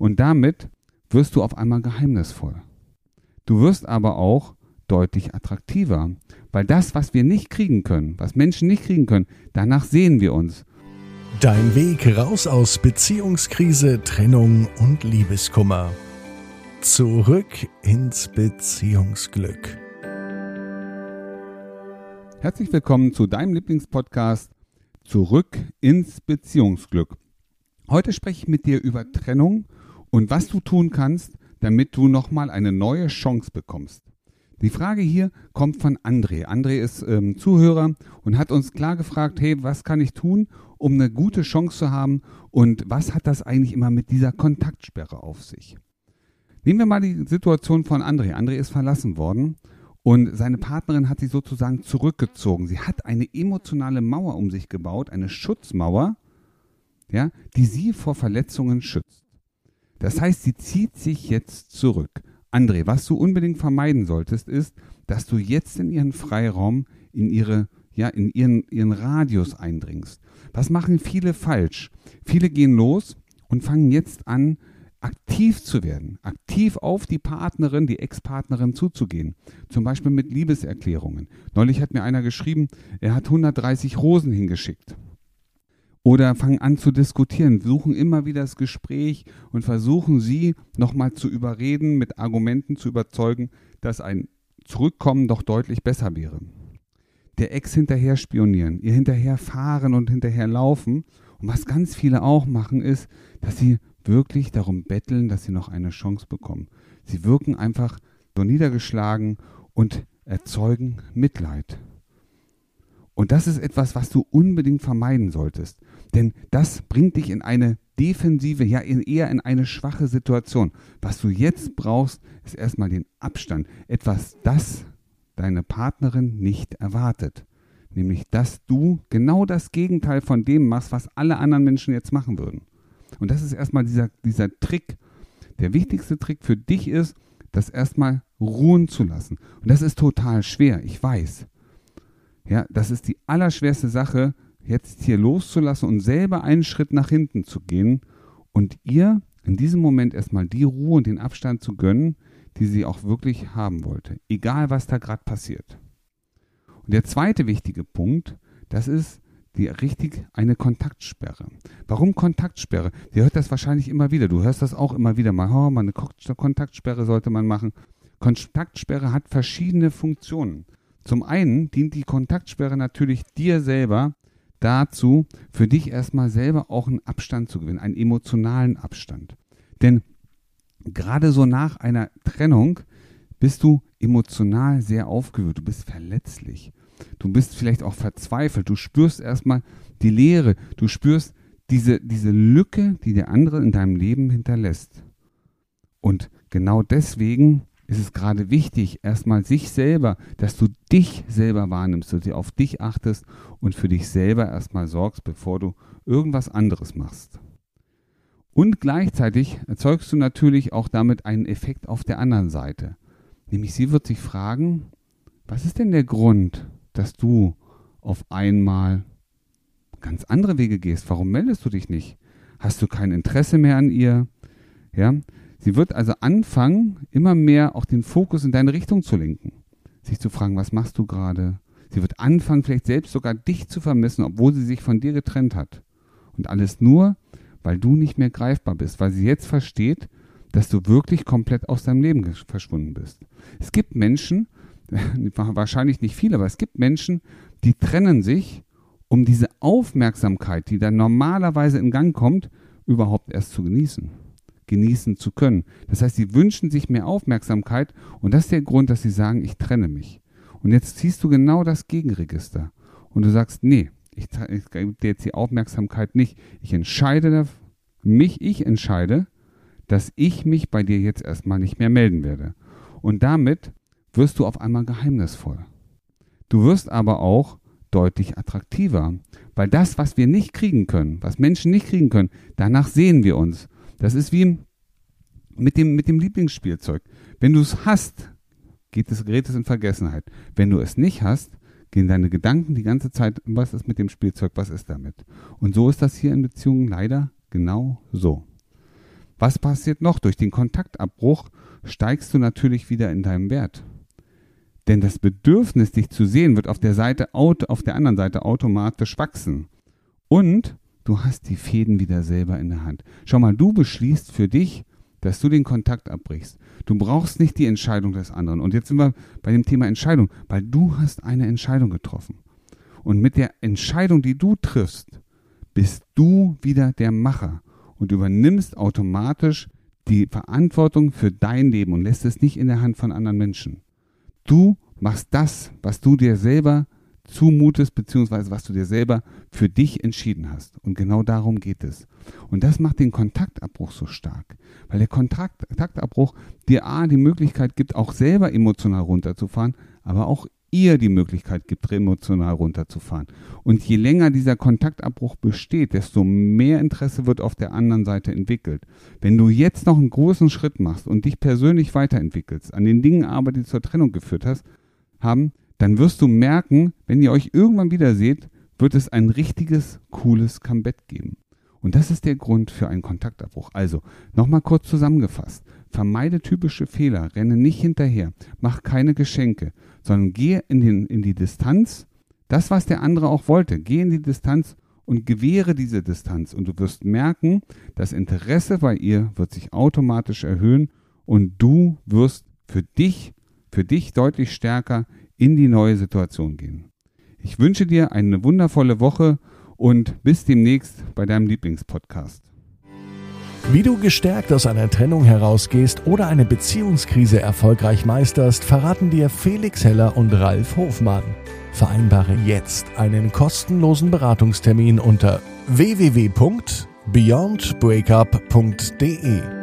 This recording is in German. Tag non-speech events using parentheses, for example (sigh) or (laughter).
Und damit wirst du auf einmal geheimnisvoll. Du wirst aber auch deutlich attraktiver, weil das, was wir nicht kriegen können, was Menschen nicht kriegen können, danach sehen wir uns. Dein Weg raus aus Beziehungskrise, Trennung und Liebeskummer. Zurück ins Beziehungsglück. Herzlich willkommen zu deinem Lieblingspodcast Zurück ins Beziehungsglück. Heute spreche ich mit dir über Trennung und was du tun kannst, damit du nochmal eine neue Chance bekommst. Die Frage hier kommt von André. André ist ähm, Zuhörer und hat uns klar gefragt, hey, was kann ich tun, um eine gute Chance zu haben und was hat das eigentlich immer mit dieser Kontaktsperre auf sich? Nehmen wir mal die Situation von André. André ist verlassen worden und seine Partnerin hat sich sozusagen zurückgezogen. Sie hat eine emotionale Mauer um sich gebaut, eine Schutzmauer, ja, die sie vor Verletzungen schützt. Das heißt, sie zieht sich jetzt zurück. André, was du unbedingt vermeiden solltest, ist, dass du jetzt in ihren Freiraum, in ihre, ja, in ihren, ihren Radius eindringst. Was machen viele falsch? Viele gehen los und fangen jetzt an, aktiv zu werden, aktiv auf die Partnerin, die Ex-Partnerin zuzugehen. Zum Beispiel mit Liebeserklärungen. Neulich hat mir einer geschrieben, er hat 130 Rosen hingeschickt oder fangen an zu diskutieren, suchen immer wieder das Gespräch und versuchen sie nochmal zu überreden, mit Argumenten zu überzeugen, dass ein Zurückkommen doch deutlich besser wäre. Der Ex hinterher spionieren, ihr hinterher fahren und hinterher laufen. Und was ganz viele auch machen, ist, dass sie wirklich darum betteln, dass sie noch eine Chance bekommen. Sie wirken einfach so niedergeschlagen und erzeugen Mitleid. Und das ist etwas, was du unbedingt vermeiden solltest. Denn das bringt dich in eine defensive, ja eher in eine schwache Situation. Was du jetzt brauchst, ist erstmal den Abstand. Etwas, das deine Partnerin nicht erwartet. Nämlich, dass du genau das Gegenteil von dem machst, was alle anderen Menschen jetzt machen würden. Und das ist erstmal dieser, dieser Trick. Der wichtigste Trick für dich ist, das erstmal ruhen zu lassen. Und das ist total schwer, ich weiß. Ja, das ist die allerschwerste Sache, jetzt hier loszulassen und selber einen Schritt nach hinten zu gehen und ihr in diesem Moment erstmal die Ruhe und den Abstand zu gönnen, die sie auch wirklich haben wollte, egal was da gerade passiert. Und der zweite wichtige Punkt, das ist die richtig eine Kontaktsperre. Warum Kontaktsperre? Ihr hört das wahrscheinlich immer wieder. Du hörst das auch immer wieder mal. Oh, mal eine Kontaktsperre sollte man machen. Kontaktsperre hat verschiedene Funktionen. Zum einen dient die Kontaktsperre natürlich dir selber dazu, für dich erstmal selber auch einen Abstand zu gewinnen, einen emotionalen Abstand. Denn gerade so nach einer Trennung bist du emotional sehr aufgewühlt, du bist verletzlich, du bist vielleicht auch verzweifelt, du spürst erstmal die Leere, du spürst diese, diese Lücke, die der andere in deinem Leben hinterlässt. Und genau deswegen ist es gerade wichtig, erstmal sich selber, dass du dich selber wahrnimmst, dass du auf dich achtest und für dich selber erstmal sorgst, bevor du irgendwas anderes machst. Und gleichzeitig erzeugst du natürlich auch damit einen Effekt auf der anderen Seite. Nämlich sie wird sich fragen, was ist denn der Grund, dass du auf einmal ganz andere Wege gehst? Warum meldest du dich nicht? Hast du kein Interesse mehr an ihr? Ja, Sie wird also anfangen, immer mehr auch den Fokus in deine Richtung zu lenken. Sich zu fragen, was machst du gerade? Sie wird anfangen, vielleicht selbst sogar dich zu vermissen, obwohl sie sich von dir getrennt hat. Und alles nur, weil du nicht mehr greifbar bist, weil sie jetzt versteht, dass du wirklich komplett aus deinem Leben verschwunden bist. Es gibt Menschen, (laughs) wahrscheinlich nicht viele, aber es gibt Menschen, die trennen sich, um diese Aufmerksamkeit, die dann normalerweise in Gang kommt, überhaupt erst zu genießen genießen zu können. Das heißt, sie wünschen sich mehr Aufmerksamkeit und das ist der Grund, dass sie sagen, ich trenne mich. Und jetzt ziehst du genau das Gegenregister und du sagst, nee, ich, ich gebe dir jetzt die Aufmerksamkeit nicht. Ich entscheide mich, ich entscheide, dass ich mich bei dir jetzt erstmal nicht mehr melden werde. Und damit wirst du auf einmal geheimnisvoll. Du wirst aber auch deutlich attraktiver, weil das, was wir nicht kriegen können, was Menschen nicht kriegen können, danach sehen wir uns. Das ist wie mit dem, mit dem Lieblingsspielzeug. Wenn du es hast, geht es, gerät in Vergessenheit. Wenn du es nicht hast, gehen deine Gedanken die ganze Zeit, was ist mit dem Spielzeug, was ist damit? Und so ist das hier in Beziehungen leider genau so. Was passiert noch? Durch den Kontaktabbruch steigst du natürlich wieder in deinem Wert. Denn das Bedürfnis, dich zu sehen, wird auf der Seite, auf der anderen Seite automatisch wachsen. Und du hast die Fäden wieder selber in der Hand. Schau mal, du beschließt für dich, dass du den Kontakt abbrichst. Du brauchst nicht die Entscheidung des anderen. Und jetzt sind wir bei dem Thema Entscheidung, weil du hast eine Entscheidung getroffen. Und mit der Entscheidung, die du triffst, bist du wieder der Macher und übernimmst automatisch die Verantwortung für dein Leben und lässt es nicht in der Hand von anderen Menschen. Du machst das, was du dir selber zumutest, beziehungsweise was du dir selber für dich entschieden hast. Und genau darum geht es. Und das macht den Kontaktabbruch so stark, weil der Kontaktabbruch dir A, die Möglichkeit gibt, auch selber emotional runterzufahren, aber auch ihr die Möglichkeit gibt, emotional runterzufahren. Und je länger dieser Kontaktabbruch besteht, desto mehr Interesse wird auf der anderen Seite entwickelt. Wenn du jetzt noch einen großen Schritt machst und dich persönlich weiterentwickelst, an den Dingen aber, die zur Trennung geführt hast, haben, dann wirst du merken, wenn ihr euch irgendwann wieder seht, wird es ein richtiges, cooles Comeback geben. Und das ist der Grund für einen Kontaktabbruch. Also, nochmal kurz zusammengefasst. Vermeide typische Fehler, renne nicht hinterher, mach keine Geschenke, sondern gehe in, den, in die Distanz. Das, was der andere auch wollte, geh in die Distanz und gewähre diese Distanz. Und du wirst merken, das Interesse bei ihr wird sich automatisch erhöhen und du wirst für dich, für dich deutlich stärker in die neue Situation gehen. Ich wünsche dir eine wundervolle Woche und bis demnächst bei deinem Lieblingspodcast. Wie du gestärkt aus einer Trennung herausgehst oder eine Beziehungskrise erfolgreich meisterst, verraten dir Felix Heller und Ralf Hofmann. Vereinbare jetzt einen kostenlosen Beratungstermin unter www.beyondbreakup.de.